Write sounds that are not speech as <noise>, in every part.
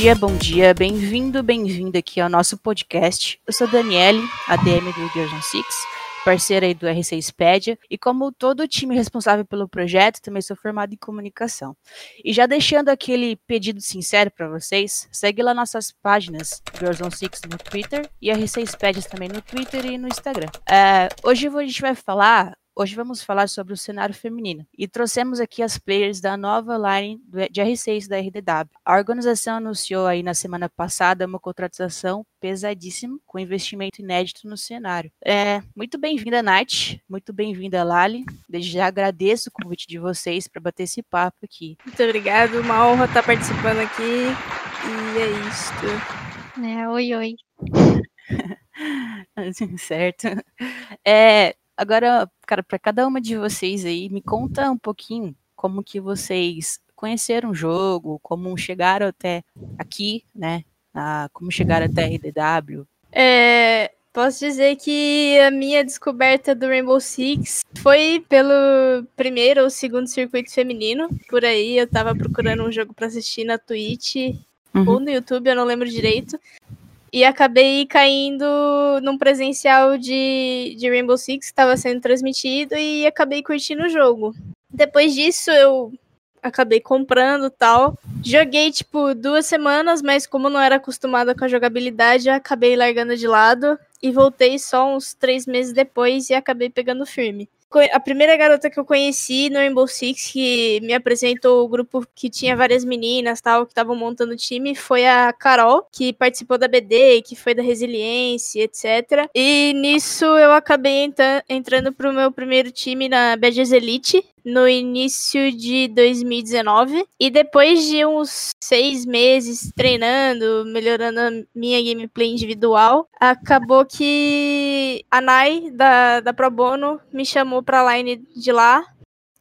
Dia, bom dia, bem-vindo, bem-vinda aqui ao nosso podcast. Eu sou Daniele, ADM do on Six, parceira aí do R6 Pedia, e como todo o time responsável pelo projeto, também sou formado em comunicação. E já deixando aquele pedido sincero para vocês, segue lá nossas páginas Girls on Six no Twitter e R6 Pedias também no Twitter e no Instagram. É, hoje a gente vai falar Hoje vamos falar sobre o cenário feminino e trouxemos aqui as players da nova line de R6 da RDW. A organização anunciou aí na semana passada uma contratação pesadíssima com investimento inédito no cenário. É, muito bem-vinda, Nath. Muito bem-vinda, Lali. Desde já agradeço o convite de vocês para bater esse papo aqui. Muito obrigado, uma honra estar participando aqui. E é isto. É, oi, oi. <laughs> certo. É, Agora, cara, para cada uma de vocês aí, me conta um pouquinho como que vocês conheceram o jogo, como chegaram até aqui, né? Ah, como chegaram até a RDW. É, posso dizer que a minha descoberta do Rainbow Six foi pelo primeiro ou segundo circuito feminino. Por aí eu tava procurando um jogo para assistir na Twitch uhum. ou no YouTube, eu não lembro direito. E acabei caindo num presencial de, de Rainbow Six que estava sendo transmitido e acabei curtindo o jogo. Depois disso, eu acabei comprando tal. Joguei, tipo, duas semanas, mas como não era acostumada com a jogabilidade, acabei largando de lado e voltei só uns três meses depois e acabei pegando firme a primeira garota que eu conheci no Rainbow Six, que me apresentou o grupo que tinha várias meninas tal, que estavam montando o time, foi a Carol, que participou da BD, que foi da Resiliência, etc. E nisso eu acabei entrando entrando pro meu primeiro time na Badges Elite, no início de 2019. E depois de uns seis meses treinando, melhorando a minha gameplay individual, acabou que a Nai, da, da Pro Bono, me chamou pra line de lá.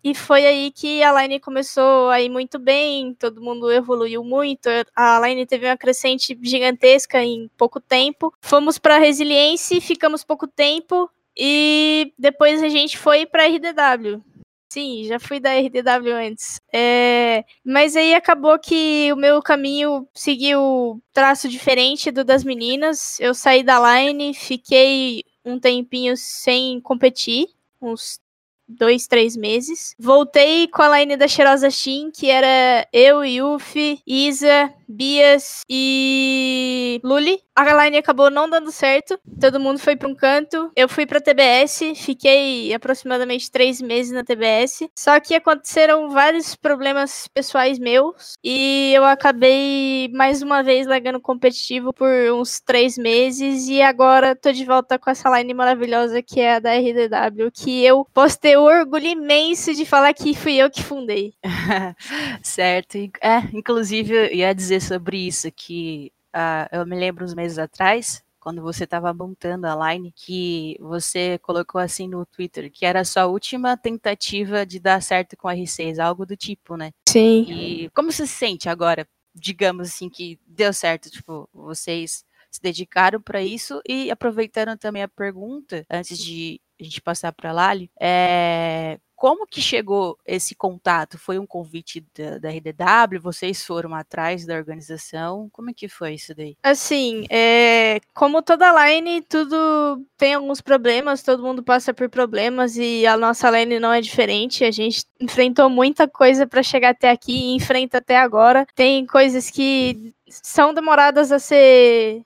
E foi aí que a line começou a ir muito bem, todo mundo evoluiu muito, a line teve uma crescente gigantesca em pouco tempo. Fomos para Resiliência, ficamos pouco tempo e depois a gente foi para RDW. Sim, já fui da RDW antes. É, mas aí acabou que o meu caminho seguiu traço diferente do das meninas. Eu saí da line, fiquei um tempinho sem competir, uns dois, três meses. Voltei com a line da Cheirosa Shin, que era eu, Yuffie, Isa, Bias e Luli. A line acabou não dando certo. Todo mundo foi para um canto. Eu fui para TBS, fiquei aproximadamente três meses na TBS. Só que aconteceram vários problemas pessoais meus e eu acabei mais uma vez largando competitivo por uns três meses e agora tô de volta com essa line maravilhosa que é a da RDW, que eu posso ter orgulho imenso de falar que fui eu que fundei. <laughs> certo. É, inclusive ia dizer sobre isso, que uh, eu me lembro uns meses atrás, quando você estava montando a line, que você colocou assim no Twitter, que era a sua última tentativa de dar certo com a R6, algo do tipo, né? Sim. E como você se sente agora, digamos assim, que deu certo, tipo, vocês se dedicaram para isso e aproveitando também a pergunta, antes de a gente passar para a Lali, é, como que chegou esse contato? Foi um convite da, da, RDW? Vocês foram atrás da organização? Como é que foi isso daí? Assim, é, como toda line, tudo tem alguns problemas, todo mundo passa por problemas e a nossa line não é diferente. A gente enfrentou muita coisa para chegar até aqui e enfrenta até agora. Tem coisas que são demoradas a ser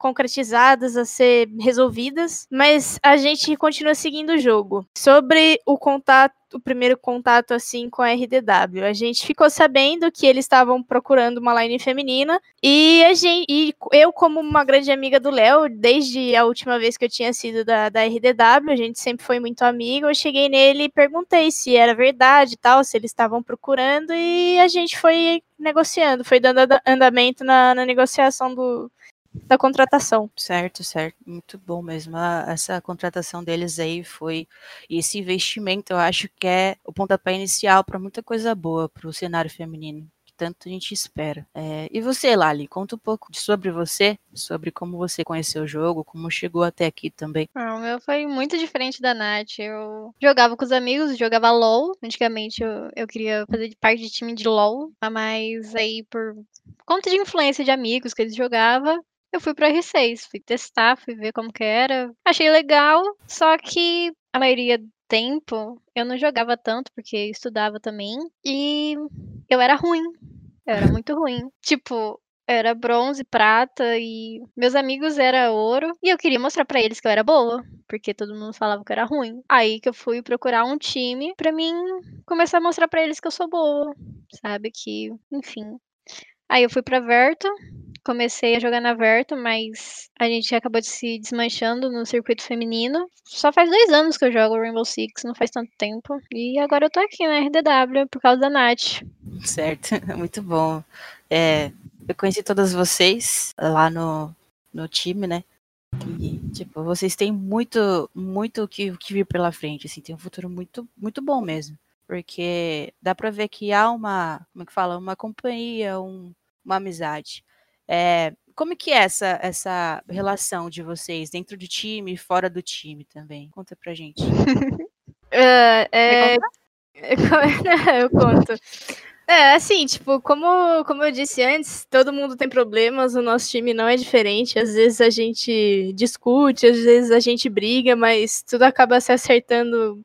concretizadas, a ser resolvidas, mas a gente continua seguindo o jogo. Sobre o contato o primeiro contato assim com a RDW. A gente ficou sabendo que eles estavam procurando uma line feminina e a gente e eu como uma grande amiga do Léo, desde a última vez que eu tinha sido da, da RDW, a gente sempre foi muito amigo. Eu cheguei nele e perguntei se era verdade tal, se eles estavam procurando e a gente foi negociando, foi dando andamento na, na negociação do, da contratação. Certo, certo. Muito bom mesmo. Essa contratação deles aí foi. E esse investimento eu acho que é o pontapé inicial para muita coisa boa para o cenário feminino. Que tanto a gente espera. É, e você, Lali, conta um pouco sobre você, sobre como você conheceu o jogo, como chegou até aqui também. Ah, o meu foi muito diferente da Nath. Eu jogava com os amigos, jogava LOL. Antigamente eu, eu queria fazer parte de time de LOL, mas aí por conta de influência de amigos que eles jogavam, eu fui para R6, fui testar, fui ver como que era. Achei legal, só que a maioria do tempo eu não jogava tanto porque estudava também e eu era ruim. Eu era muito ruim. <laughs> Tipo, era bronze, prata e meus amigos era ouro e eu queria mostrar para eles que eu era boa, porque todo mundo falava que eu era ruim. Aí que eu fui procurar um time para mim começar a mostrar para eles que eu sou boa, sabe que, enfim. Aí eu fui para Verto, comecei a jogar na Verto, mas a gente acabou de se desmanchando no circuito feminino. Só faz dois anos que eu jogo Rainbow Six, não faz tanto tempo. E agora eu tô aqui na RDW por causa da Nath. Certo, <laughs> muito bom. É, eu conheci todas vocês lá no, no time, né? E, tipo, vocês têm muito, muito que, que vir pela frente, assim, tem um futuro muito, muito bom mesmo. Porque dá pra ver que há uma, como é que fala, uma companhia, um, uma amizade. É, como que é essa, essa relação de vocês dentro do time e fora do time também? Conta pra gente. <laughs> uh, é... <laughs> eu conto. É, assim, tipo, como, como eu disse antes, todo mundo tem problemas, o nosso time não é diferente. Às vezes a gente discute, às vezes a gente briga, mas tudo acaba se acertando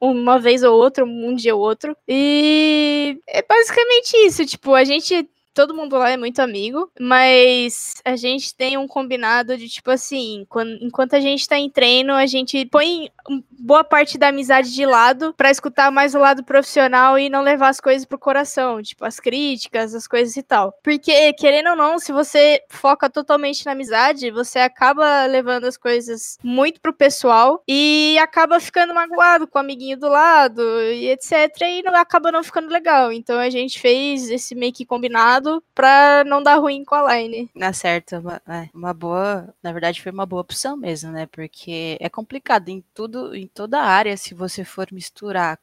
uma vez ou outra, um dia ou outro. E é basicamente isso, tipo, a gente todo mundo lá é muito amigo, mas a gente tem um combinado de tipo assim, quando, enquanto a gente tá em treino, a gente põe boa parte da amizade de lado para escutar mais o lado profissional e não levar as coisas pro coração, tipo as críticas, as coisas e tal. Porque querendo ou não, se você foca totalmente na amizade, você acaba levando as coisas muito pro pessoal e acaba ficando magoado com o amiguinho do lado e etc e não acaba não ficando legal. Então a gente fez esse meio que combinado cuidado pra não dar ruim com a line. Na certa, uma, é, uma boa, na verdade foi uma boa opção mesmo, né? Porque é complicado em tudo, em toda área, se você for misturar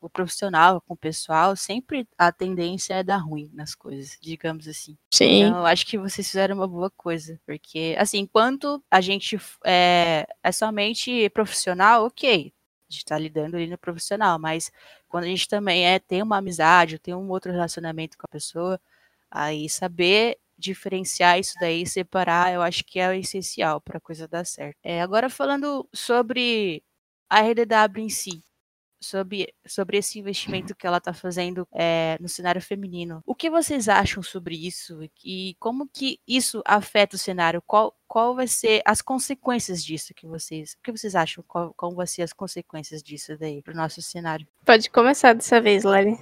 o profissional com o pessoal, sempre a tendência é dar ruim nas coisas, digamos assim. Sim. Então, eu acho que vocês fizeram uma boa coisa, porque, assim, enquanto a gente é, é somente profissional, ok, a gente tá lidando ali no profissional, mas quando a gente também é, tem uma amizade, tem um outro relacionamento com a pessoa, Aí saber diferenciar isso daí, separar, eu acho que é o essencial para a coisa dar certo. É, agora falando sobre a RDW em si, sobre, sobre esse investimento que ela está fazendo é, no cenário feminino. O que vocês acham sobre isso e como que isso afeta o cenário? Qual, qual vai ser as consequências disso que vocês, o que vocês acham? Qual, qual ser as consequências disso daí para o nosso cenário? Pode começar dessa vez, Lari.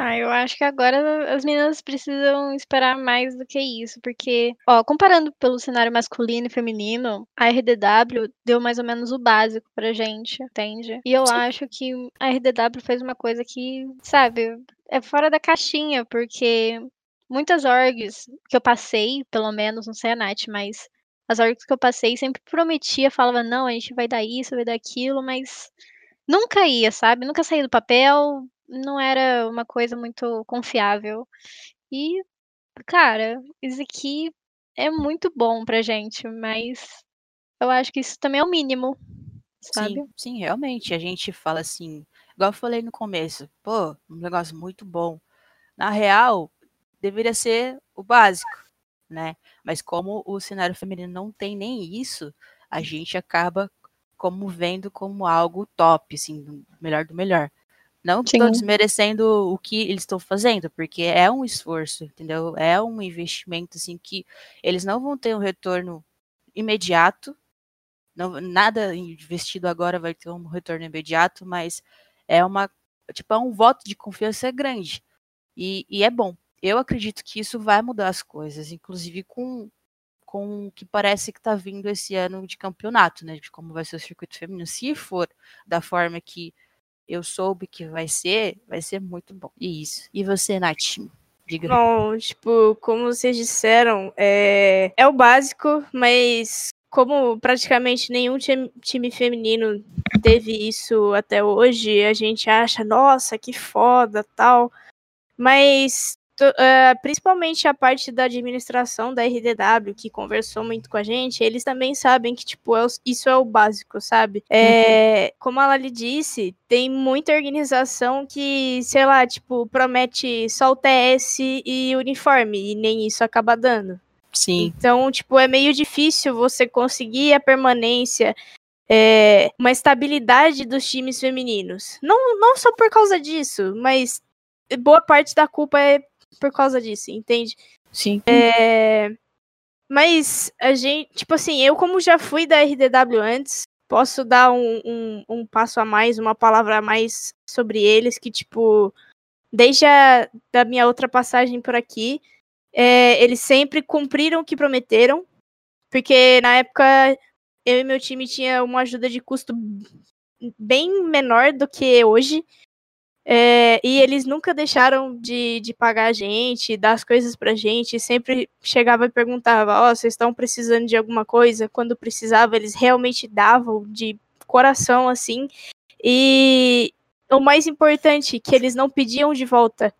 Ah, eu acho que agora as meninas precisam esperar mais do que isso, porque, ó, comparando pelo cenário masculino e feminino, a RDW deu mais ou menos o básico pra gente, entende? E eu Sim. acho que a RDW fez uma coisa que, sabe, é fora da caixinha, porque muitas orgs que eu passei, pelo menos, não sei a Nath, mas as orgs que eu passei sempre prometia, falava, não, a gente vai dar isso, vai dar aquilo, mas nunca ia, sabe? Nunca saía do papel, não era uma coisa muito confiável. E, cara, isso aqui é muito bom pra gente, mas eu acho que isso também é o mínimo, sabe? Sim, sim, realmente. A gente fala assim, igual eu falei no começo, pô, um negócio muito bom. Na real, deveria ser o básico, né? Mas como o cenário feminino não tem nem isso, a gente acaba como vendo como algo top, assim, melhor do melhor. Não estou desmerecendo o que eles estão fazendo, porque é um esforço, entendeu? É um investimento assim que eles não vão ter um retorno imediato. Não, nada investido agora vai ter um retorno imediato, mas é uma tipo é um voto de confiança grande e, e é bom. Eu acredito que isso vai mudar as coisas, inclusive com com o que parece que está vindo esse ano de campeonato, né? De como vai ser o circuito feminino. Se for da forma que eu soube que vai ser, vai ser muito bom. E isso. E você, Nath? Diga. Bom, tipo, como vocês disseram, é, é o básico, mas como praticamente nenhum time, feminino teve isso até hoje, a gente acha, nossa, que foda, tal. Mas uh, principalmente a parte da administração da RDW, que conversou muito com a gente, eles também sabem que, tipo, é o, isso é o básico, sabe? É, uhum. Como a Lali disse, tem muita organização que, sei lá, tipo, promete só o TS e uniforme, e nem isso acaba dando. Sim. Então, tipo, é meio difícil você conseguir a permanência é, uma estabilidade dos times femininos. Não, não só por causa disso, mas boa parte da culpa é por causa disso, entende? Sim. É, mas a gente, tipo assim, eu como já fui da RDW antes, posso dar um, um, um passo a mais, uma palavra a mais sobre eles, que, tipo, desde a da minha outra passagem por aqui, é, eles sempre cumpriram o que prometeram, porque na época eu e meu time tinha uma ajuda de custo bem menor do que hoje. É, e eles nunca deixaram de, de pagar a gente, dar as coisas pra gente, sempre chegava e perguntava, ó, oh, vocês estão precisando de alguma coisa? Quando precisava, eles realmente davam de coração, assim. E o mais importante, que eles não pediam de volta.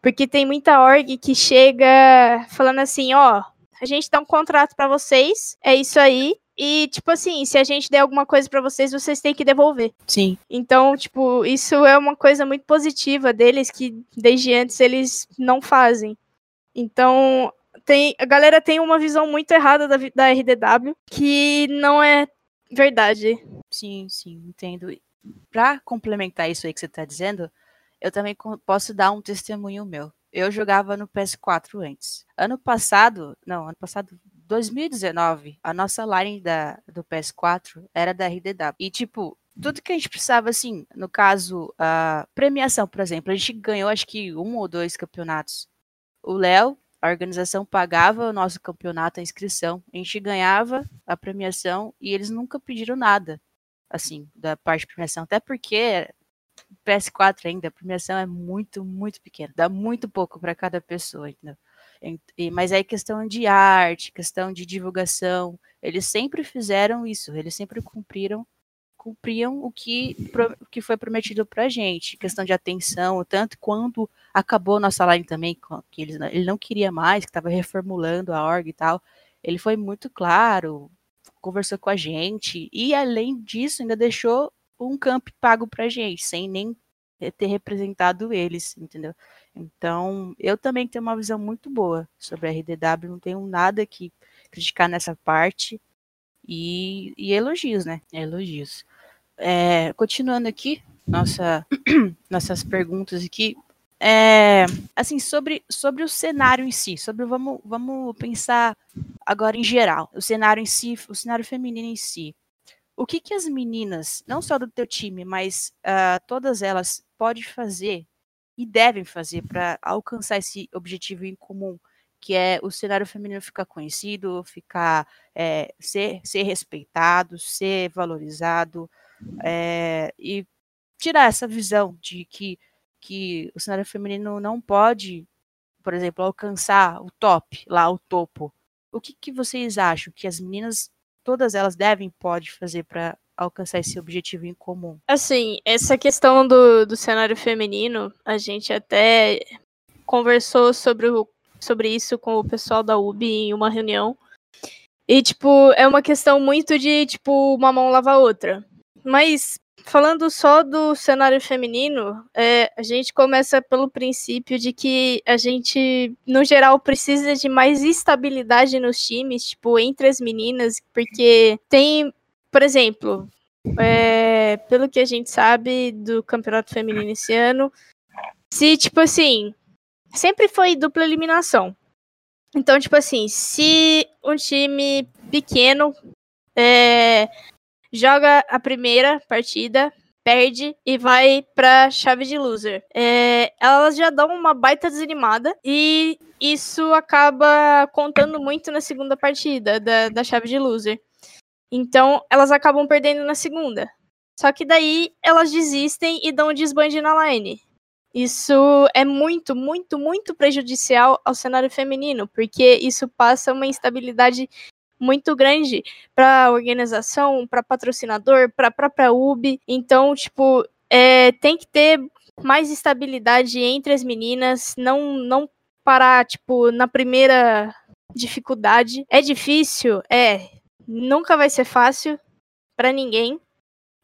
Porque tem muita org que chega falando assim, ó, oh, a gente dá um contrato para vocês, é isso aí, e, tipo assim, se a gente der alguma coisa para vocês, vocês têm que devolver. Sim. Então, tipo, isso é uma coisa muito positiva deles que desde antes eles não fazem. Então, tem, a galera tem uma visão muito errada da, da RDW que não é verdade. Sim, sim, entendo. Para complementar isso aí que você tá dizendo, eu também posso dar um testemunho meu. Eu jogava no PS4 antes. Ano passado, não, ano passado 2019, a nossa line da, do PS4 era da RDW. E, tipo, tudo que a gente precisava, assim, no caso, a premiação, por exemplo, a gente ganhou acho que um ou dois campeonatos. O Léo, a organização pagava o nosso campeonato, a inscrição, a gente ganhava a premiação e eles nunca pediram nada, assim, da parte de premiação. Até porque PS4 ainda, a premiação é muito, muito pequena, dá muito pouco para cada pessoa, entendeu? Mas aí questão de arte, questão de divulgação, eles sempre fizeram isso, eles sempre cumpriram cumpriam o que, que foi prometido para gente, questão de atenção, tanto quando acabou nossa live também, que ele, ele não queria mais, que estava reformulando a org e tal, ele foi muito claro, conversou com a gente, e além disso, ainda deixou um camp pago para gente, sem nem ter representado eles, entendeu? Então, eu também tenho uma visão muito boa sobre a RDW, não tenho nada que criticar nessa parte. E, e elogios, né? Elogios. É, continuando aqui, nossa, <clears throat> nossas perguntas aqui. É, assim, sobre, sobre o cenário em si, sobre vamos, vamos pensar agora em geral, o cenário em si, o cenário feminino em si. O que, que as meninas, não só do teu time, mas uh, todas elas, podem fazer e devem fazer para alcançar esse objetivo em comum, que é o cenário feminino ficar conhecido, ficar é, ser, ser respeitado, ser valorizado é, e tirar essa visão de que, que o cenário feminino não pode, por exemplo, alcançar o top, lá o topo. O que, que vocês acham que as meninas, todas elas devem, pode fazer para alcançar esse objetivo em comum? Assim, essa questão do, do cenário feminino, a gente até conversou sobre, o, sobre isso com o pessoal da UB em uma reunião. E, tipo, é uma questão muito de, tipo, uma mão lava a outra. Mas, falando só do cenário feminino, é, a gente começa pelo princípio de que a gente, no geral, precisa de mais estabilidade nos times, tipo, entre as meninas, porque tem por exemplo, é, pelo que a gente sabe do campeonato feminino esse ano, se, tipo assim, sempre foi dupla eliminação. Então, tipo assim, se um time pequeno é, joga a primeira partida, perde e vai pra chave de loser. É, elas já dão uma baita desanimada e isso acaba contando muito na segunda partida da, da chave de loser. Então, elas acabam perdendo na segunda. Só que daí elas desistem e dão um desbande na line. Isso é muito, muito, muito prejudicial ao cenário feminino, porque isso passa uma instabilidade muito grande para organização, para patrocinador, para própria UB. Então, tipo, é, tem que ter mais estabilidade entre as meninas, não, não parar, tipo, na primeira dificuldade. É difícil? É. Nunca vai ser fácil para ninguém.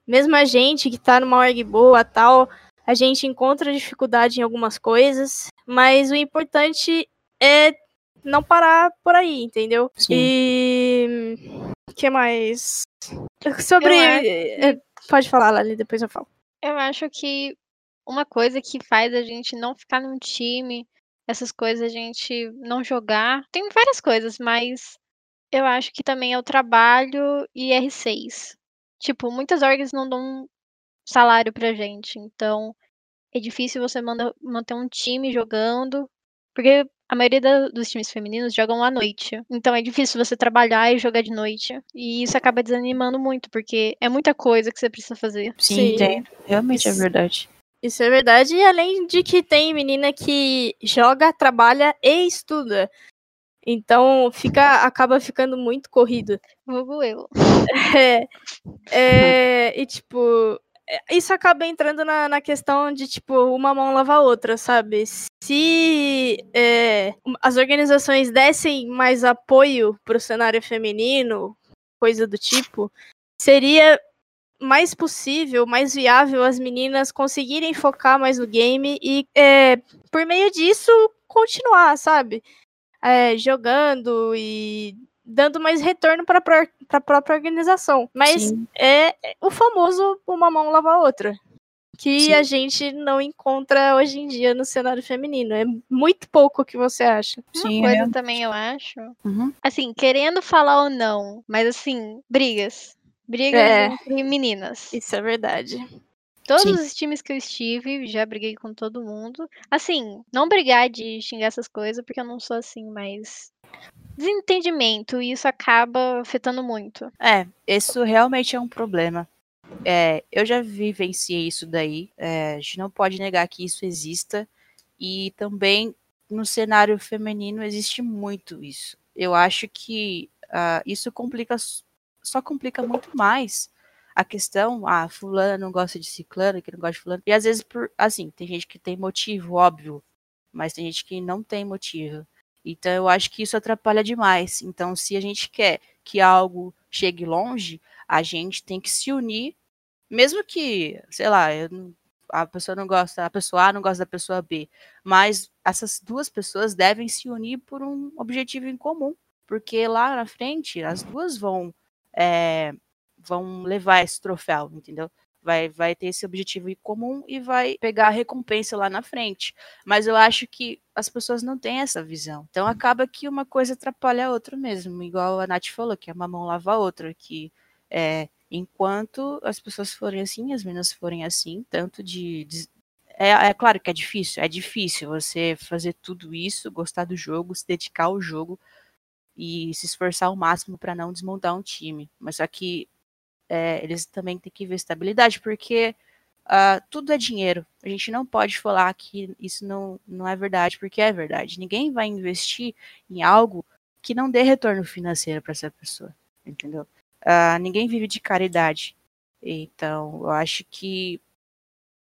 Mesmo a gente que tá numa org boa tal, a gente encontra dificuldade em algumas coisas, mas o importante é não parar por aí, entendeu? Sim. E que mais? Sobre é, pode falar, Lali, depois eu falo. Eu acho que uma coisa que faz a gente não ficar num time, essas coisas a gente não jogar, tem várias coisas, mas eu acho que também é o trabalho e R6. Tipo, muitas orgs não dão salário pra gente, então é difícil você manda, manter um time jogando, porque a maioria da, dos times femininos jogam à noite. Então é difícil você trabalhar e jogar de noite. E isso acaba desanimando muito, porque é muita coisa que você precisa fazer. Sim, Sim. entendo. Realmente é Isso. verdade. Isso é verdade, e além de que tem menina que joga, trabalha e estuda. Então fica, acaba ficando muito corrido. Vulgo eu. <laughs> É, é, e tipo, é, isso acaba entrando na, na questão de, tipo, uma mão lava a outra, sabe? Se é, as organizações dessem mais apoio pro cenário feminino, coisa do tipo, seria mais possível, mais viável as meninas conseguirem focar mais no game e, é, por meio disso, continuar, sabe? É, jogando e dando mais retorno para a própria organização. Mas Sim. é o famoso uma mão lava a outra. Que Sim. a gente não encontra hoje em dia no cenário feminino. É muito pouco o que você acha. Uma Sim, coisa é. também eu acho. Uhum. Assim, querendo falar ou não, mas assim, brigas. Brigas É. entre meninas. Isso é verdade. Todos Sim. os times que eu estive, já briguei com todo mundo. Assim, não brigar de xingar essas coisas, porque eu não sou assim, mas. Desentendimento, e isso acaba afetando muito. É, isso realmente é um problema. É, eu já vivenciei isso daí. é, a gente não pode negar que isso exista. E também no cenário feminino existe muito isso. Eu acho que ah, isso complica, só complica muito mais a questão. Ah, fulana não gosta de ciclano, que não gosta de fulano. E às vezes, por, assim, tem gente que tem motivo, óbvio. Mas tem gente que não tem motivo. Então eu acho que isso atrapalha demais. Então, se a gente quer que algo chegue longe, a gente tem que se unir, mesmo que, sei lá, eu a pessoa não gosta, a pessoa A não gosta da pessoa B, mas essas duas pessoas devem se unir por um objetivo em comum, porque lá na frente as duas vão é, vão levar esse troféu, entendeu? Vai, vai ter esse objetivo em comum e vai pegar a recompensa lá na frente. Mas eu acho que as pessoas não têm essa visão. Então acaba que uma coisa atrapalha a outra mesmo. Igual a Nath falou, que uma mão lava a outra. Que é, enquanto as pessoas forem assim, as meninas forem assim, tanto de. de é, é claro que é difícil, é difícil você fazer tudo isso, gostar do jogo, se dedicar ao jogo e se esforçar ao máximo para não desmontar um time. Mas só que é, eles também têm que ver estabilidade, porque ah, tudo é dinheiro. A gente não pode falar que isso não, não é verdade, porque é verdade. Ninguém vai investir em algo que não dê retorno financeiro para essa pessoa, entendeu? Ah, ninguém vive de caridade. Então, eu acho que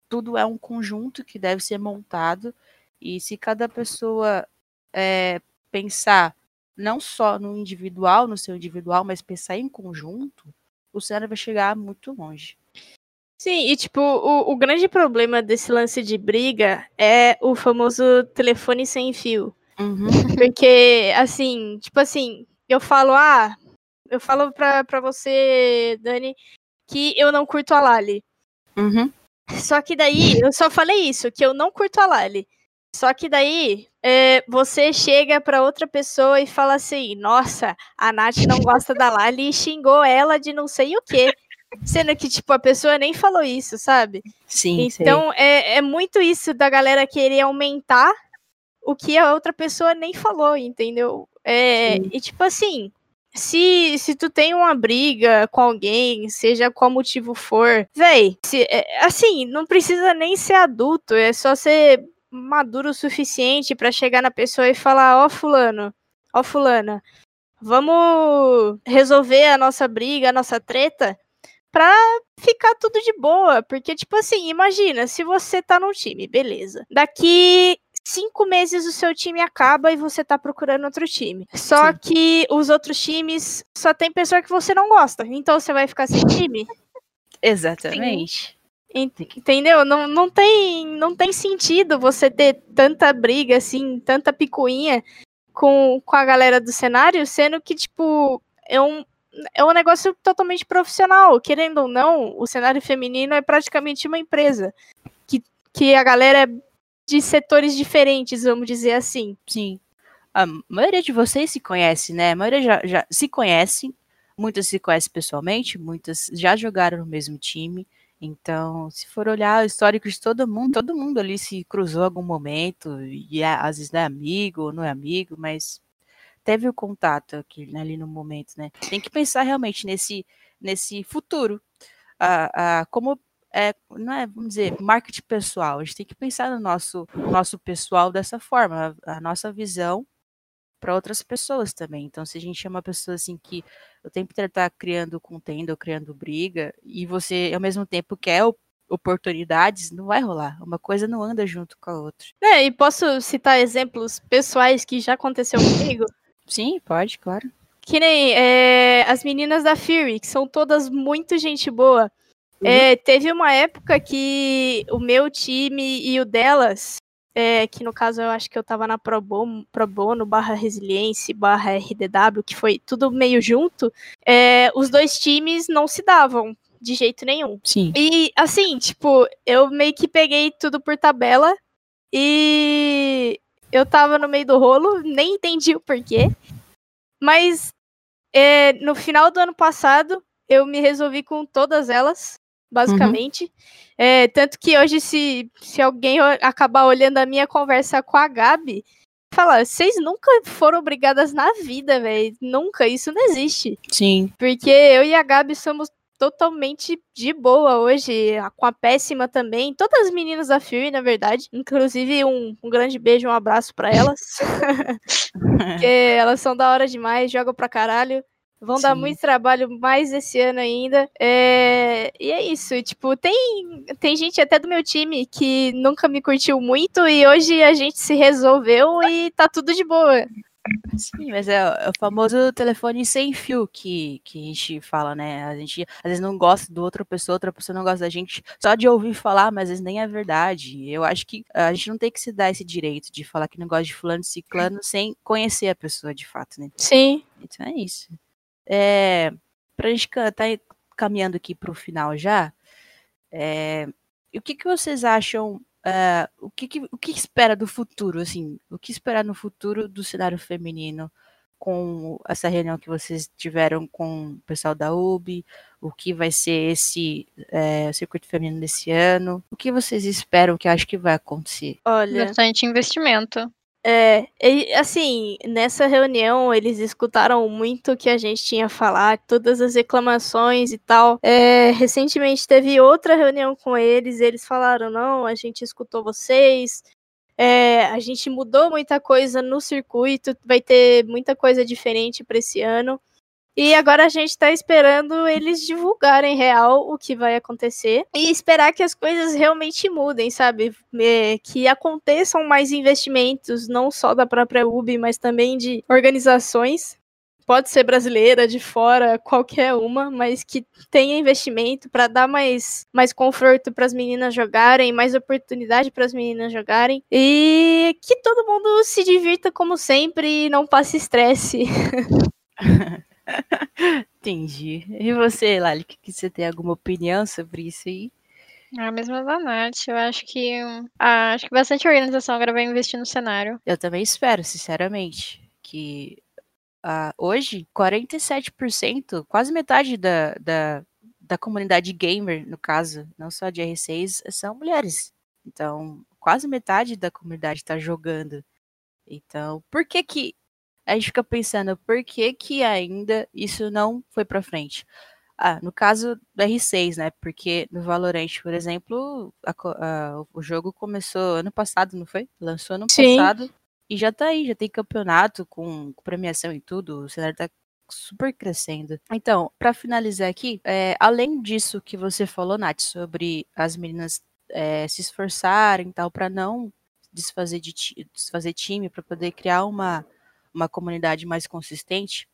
tudo é um conjunto que deve ser montado, e se cada pessoa é, pensar não só no individual, no seu individual, mas pensar em conjunto, o cenário vai chegar muito longe. Sim, e tipo, o, o grande problema desse lance de briga é o famoso telefone sem fio. Uhum. <laughs> Porque, assim, tipo assim, eu falo, ah, eu falo pra, pra você, Dani, que eu não curto a Lali. Uhum. Só que daí, eu só falei isso, que eu não curto a Lali. Só que daí, é, você chega pra outra pessoa e fala assim, nossa, a Nath não gosta da Lali e xingou ela de não sei o quê. Sendo que, tipo, a pessoa nem falou isso, sabe? Sim. Então, é, é muito isso da galera querer aumentar o que a outra pessoa nem falou, entendeu? É, e tipo assim, se, se tu tem uma briga com alguém, seja qual motivo for, véi, se, é, assim, não precisa nem ser adulto, é só ser maduro o suficiente pra chegar na pessoa e falar, ó fulano, ó fulana, vamos resolver a nossa briga, a nossa treta, pra ficar tudo de boa. Porque, tipo assim, imagina, se você tá num time, beleza. Daqui cinco meses o seu time acaba e você tá procurando outro time. Só Sim. que os outros times só tem pessoa que você não gosta. Então você vai ficar sem time. <laughs> Exatamente. Ent- Entendeu? Não, não, tem, não tem sentido você ter tanta briga, assim, tanta picuinha com, com a galera do cenário, sendo que, tipo, é um, é um negócio totalmente profissional. Querendo ou não, o cenário feminino é praticamente uma empresa. Que, que a galera é de setores diferentes, vamos dizer assim. Sim. A maioria de vocês se conhece, né? A maioria já, já se conhece. Muitas se conhecem pessoalmente, muitas já jogaram no mesmo time. Então, se for olhar o histórico de todo mundo, todo mundo ali se cruzou em algum momento, e é- às vezes não é amigo ou não é amigo, mas teve o contato aqui, né, ali no momento, né? Tem que pensar realmente nesse, nesse futuro. Ah, ah, como é, não é, vamos dizer, marketing pessoal. A gente tem que pensar no nosso, no nosso pessoal dessa forma, a, a nossa visão para outras pessoas também. Então, se a gente é uma pessoa assim que o tempo inteiro tá criando contenda ou criando briga, e você ao mesmo tempo quer oportunidades, não vai rolar. Uma coisa não anda junto com a outra. É, e posso citar exemplos pessoais que já aconteceu comigo? <laughs> Sim, pode, claro. Que nem é, as meninas da Fury, que são todas muito gente boa. Uhum. É, teve uma época que o meu time e o delas, é, que no caso eu acho que eu tava na Pro Bono, Pro Bono barra Resiliência, barra RDW, que foi tudo meio junto, é, os dois times não se davam de jeito nenhum. Sim. E assim, tipo, eu meio que peguei tudo por tabela e eu tava no meio do rolo, nem entendi o porquê. Mas é, no final do ano passado, eu me resolvi com todas elas, basicamente. É, tanto que hoje, se, se alguém acabar olhando a minha conversa com a Gabi, fala, vocês nunca foram brigadas na vida, velho. Nunca, isso não existe. Sim. Porque eu e a Gabi somos totalmente de boa hoje, com a péssima também. Todas as meninas da Fury, na verdade. Inclusive, um, um grande beijo, um abraço pra elas. <laughs> <laughs> Porque elas são da hora demais, jogam pra caralho. Vão dar Sim. muito trabalho mais esse ano ainda. É, E é isso. Tipo, tem, tem gente até do meu time que nunca me curtiu muito e hoje a gente se resolveu e tá tudo de boa. Sim, mas é, o- é o famoso telefone sem fio que, que a gente fala, né? A gente às vezes não gosta do outra pessoa, outra pessoa não gosta da gente só de ouvir falar, mas às vezes nem é verdade. Eu acho que a gente não tem que se dar esse direito de falar que não gosta de fulano e ciclano sem conhecer a pessoa de fato, né? Sim. Então é isso. É, pra gente tá caminhando aqui pro final já, é, e o que que vocês acham, é, o que que, o que espera do futuro, assim, o que esperar no futuro do cenário feminino com essa reunião que vocês tiveram com o pessoal da UB, o que vai ser esse é, circuito feminino desse ano, o que vocês esperam que acho que vai acontecer? Olha. Bastante investimento. É, e, assim, nessa reunião eles escutaram muito o que a gente tinha a falar, todas as reclamações e tal. É, recentemente teve outra reunião com eles, eles falaram: não, a gente escutou vocês, é, a gente mudou muita coisa no circuito, vai ter muita coisa diferente para esse ano. E agora a gente tá esperando eles divulgarem real o que vai acontecer e esperar que as coisas realmente mudem, sabe? É, que aconteçam mais investimentos, não só da própria UB, mas também de organizações. Pode ser brasileira, de fora, qualquer uma, mas que tenha investimento para dar mais, mais conforto para as meninas jogarem, mais oportunidade para as meninas jogarem e que todo mundo se divirta como sempre e não passe estresse. <laughs> Entendi. E você, Lali, que, você tem alguma opinião sobre isso aí? É a mesma da Nath. Eu acho que ah, acho que bastante organização agora vai investir no cenário. Eu também espero, sinceramente, que ah, hoje 47%, quase metade da, da, da comunidade gamer, no caso, não só de R6, são mulheres. Então, quase metade da comunidade está jogando. Então, por que que a gente fica pensando, por que que ainda isso não foi pra frente? Ah, no caso do R6, né? Porque no Valorant, por exemplo, a a- o jogo começou ano passado, não foi? Lançou ano Sim. passado e já tá aí, já tem campeonato com premiação e tudo, o cenário tá super crescendo. Então, pra finalizar aqui, é, além disso que você falou, Nath, sobre as meninas é, se esforçarem e tal, pra não desfazer, de desfazer time, para poder criar uma, uma comunidade mais consistente,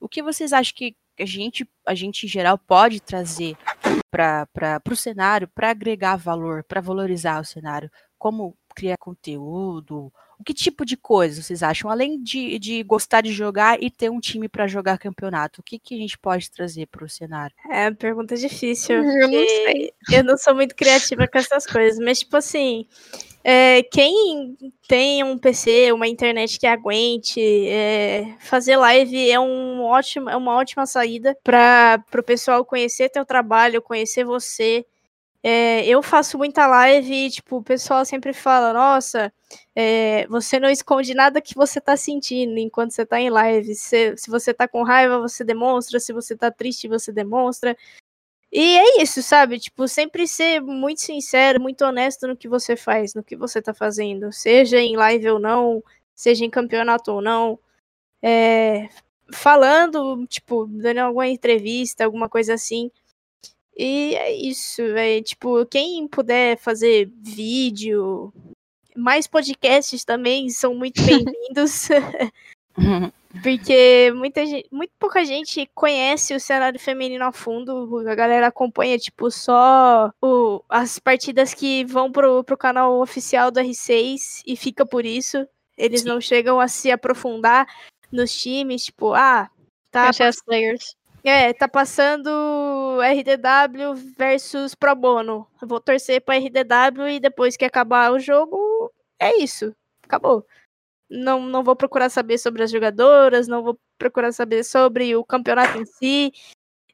o que vocês acham que a gente, a gente em geral pode trazer para o cenário para agregar valor, para valorizar o cenário? Como criar conteúdo? O que tipo de coisa vocês acham? Além de, de gostar de jogar e ter um time para jogar campeonato, o que, que a gente pode trazer para o cenário? É, pergunta difícil. Eu não sei. Eu não sou muito criativa com essas coisas, mas tipo assim, é, quem tem um PC, uma internet que aguente, é, fazer live é, um ótimo, é uma ótima saída para o pessoal conhecer teu trabalho, conhecer você. É, eu faço muita live e, tipo, o pessoal sempre fala, nossa, é, você não esconde nada que você tá sentindo enquanto você tá em live. Se, se você tá com raiva, você demonstra. Se você tá triste, você demonstra. E é isso, sabe? Tipo, sempre ser muito sincero, muito honesto no que você faz, no que você tá fazendo. Seja em live ou não, seja em campeonato ou não. É, falando, tipo, dando alguma entrevista, alguma coisa assim. E é isso, velho. Tipo, quem puder fazer vídeo, mais podcasts também são muito <laughs> bem-vindos. <laughs> Porque muita gente, muito pouca gente conhece o cenário feminino a fundo. A galera acompanha, tipo, só o, as partidas que vão pro, pro canal oficial do R6 e fica por isso. Eles Sim. não chegam a se aprofundar nos times, tipo, ah, tá. Players. É, tá passando RDW versus Pro Bono. Eu vou torcer pra RDW e depois que acabar o jogo, é isso. Acabou não, não vou procurar saber sobre as jogadoras, não vou procurar saber sobre o campeonato em si.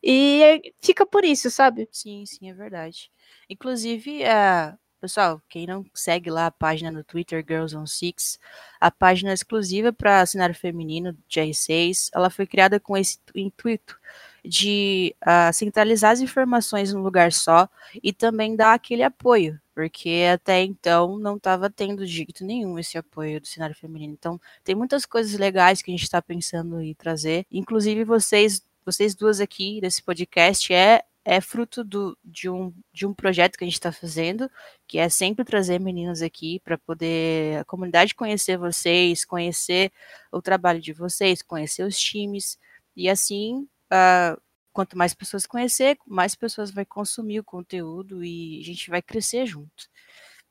E fica por isso, sabe? Sim, sim, é verdade. Inclusive, uh, pessoal, quem não segue lá a página no Twitter Girls on Six, a página é exclusiva para cenário feminino de R6, ela foi criada com esse intuito de uh, centralizar as informações num lugar só e também dar aquele apoio, porque até então não estava tendo de jeito nenhum esse apoio do cenário feminino. Então, tem muitas coisas legais que a gente está pensando em trazer, inclusive vocês, vocês duas aqui desse podcast é é fruto do, de, um, de um projeto que a gente está fazendo, que é sempre trazer meninas aqui para poder a comunidade conhecer vocês, conhecer o trabalho de vocês, conhecer os times, e assim uh, quanto mais pessoas conhecer, mais pessoas vai consumir o conteúdo e a gente vai crescer junto.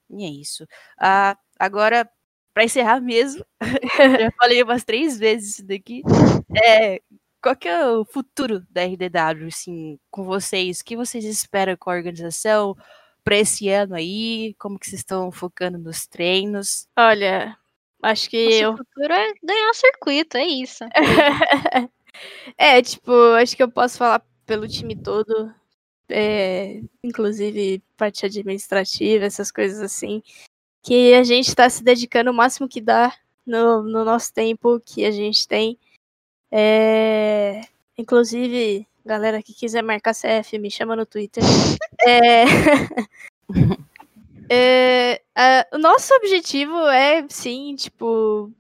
E é isso. Uh, agora, para encerrar mesmo, <laughs> já falei umas três vezes isso daqui. É, qual que é o futuro da RDW, assim, com vocês? O que vocês esperam com a organização para esse ano aí? Como que vocês estão focando nos treinos? Olha, acho que eu... futuro é ganhar o circuito, é isso. <laughs> é, tipo, acho que eu posso falar pelo time todo, é, inclusive parte administrativa, essas coisas assim, que a gente está se dedicando o máximo que dá no, no nosso tempo que a gente tem. É, inclusive, galera que quiser marcar CF, me chama no Twitter. é, <laughs> é, o nosso objetivo é, sim, tipo,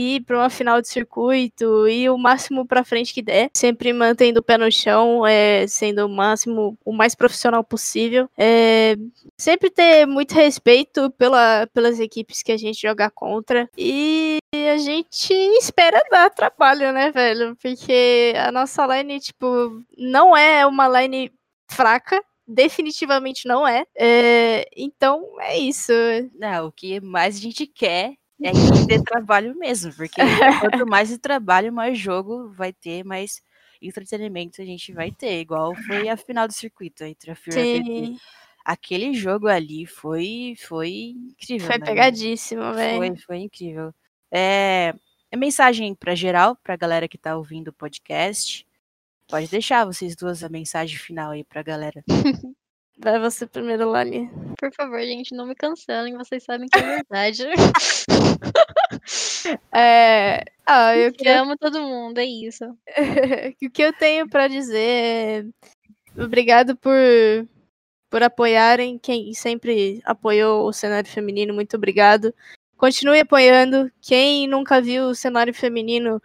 ir para uma final de circuito e o máximo para frente que der, sempre mantendo o pé no chão, é, sendo o máximo, o mais profissional possível. É, sempre ter muito respeito pela, pelas equipes que a gente joga contra e a gente espera dar trabalho, né, velho? Porque a nossa line, tipo, não é uma line fraca, definitivamente não é. é. então é isso. Não, o que mais a gente quer é que dê trabalho mesmo, <laughs> porque quanto mais trabalho, mais jogo vai ter, mais entretenimento a gente vai ter, igual foi a final do circuito entre a Fira e Aquele jogo ali foi foi incrível. Foi né? pegadíssimo, velho. Foi, foi incrível. É, é mensagem para geral, para a galera que tá ouvindo o podcast. Pode deixar vocês duas a mensagem final aí pra galera. <laughs> Vai você primeiro, Lali. Por favor, gente, não me cancelem, vocês sabem que é verdade. <laughs> é... Ah, <laughs> eu que... amo todo mundo, é isso. <laughs> o que eu tenho para dizer é obrigado por por apoiarem quem sempre apoiou o cenário feminino, muito obrigado. Continue apoiando. Quem nunca viu o cenário feminino,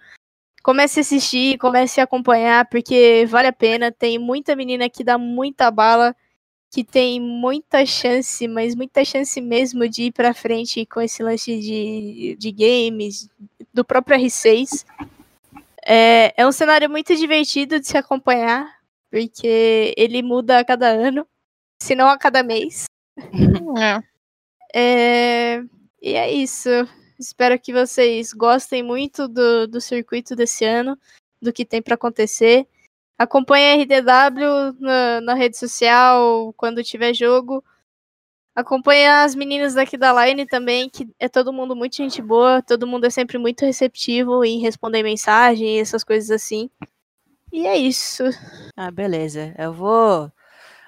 comece a assistir, comece a acompanhar, porque vale a pena. Tem muita menina que dá muita bala que tem muita chance, mas muita chance mesmo de ir para frente com esse lance de, de games, do próprio R6. É, é um cenário muito divertido de se acompanhar, porque ele muda a cada ano, se não a cada mês. É. é, e é isso. Espero que vocês gostem muito do, do circuito desse ano, do que tem para acontecer. Acompanhe a RDW na, na, rede social quando tiver jogo. Acompanhe as meninas daqui da Line também, que é todo mundo muito gente boa, todo mundo é sempre muito receptivo em responder mensagem e essas coisas assim. E é isso. Ah, beleza. Eu vou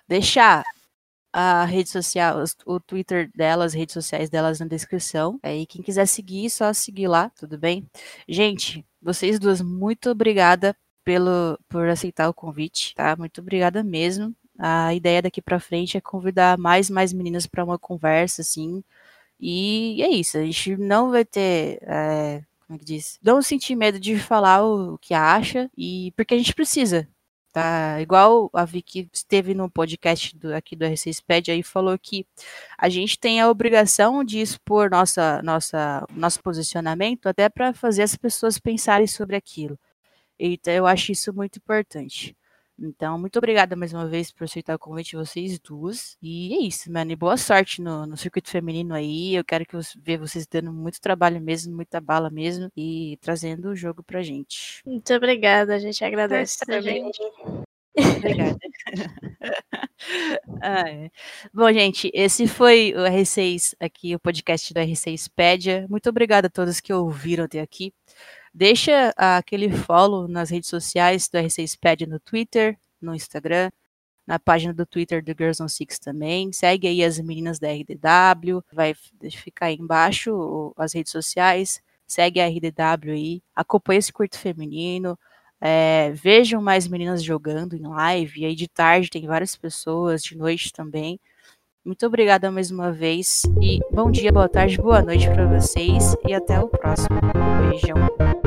deixar a rede social, o Twitter delas, as redes sociais delas na descrição. Aí quem quiser seguir, só seguir lá, tudo bem? Gente, vocês duas, muito obrigada pelo, por aceitar o convite, tá? Muito obrigada mesmo. A ideia daqui para frente é convidar mais mais meninas para uma conversa, assim. E é isso. A gente não vai ter, é, como é que diz? Não sentir medo de falar o que acha e porque a gente precisa. Tá, igual a Vicky esteve no podcast do, aqui do R6 Pad aí falou que a gente tem a obrigação de expor nossa, nossa, nosso posicionamento até para fazer as pessoas pensarem sobre aquilo. Então, eu acho isso muito importante. Então, muito obrigada mais uma vez por aceitar o convite de vocês duas. E é isso, mano. E boa sorte no, no circuito feminino aí. Eu quero que eu vocês dando muito trabalho mesmo, muita bala mesmo e trazendo o jogo pra gente. Muito obrigada, a gente agradece também. Obrigada. <laughs> ah, Bom, gente, esse foi o R6 aqui, o podcast do R6 Pédia. Muito obrigada a todos que ouviram até aqui. Deixa aquele follow nas redes sociais do R6 Pad no Twitter, no Instagram, na página do Twitter do Girls on Six também. Segue aí as meninas da RDW, vai ficar aí embaixo as redes sociais. Segue a RDW aí, acompanha esse curto feminino. É, vejam mais meninas jogando em live. E aí de tarde tem várias pessoas, de noite também. Muito obrigada mais uma vez e bom dia, boa tarde, boa noite para vocês e até o próximo. Beijão.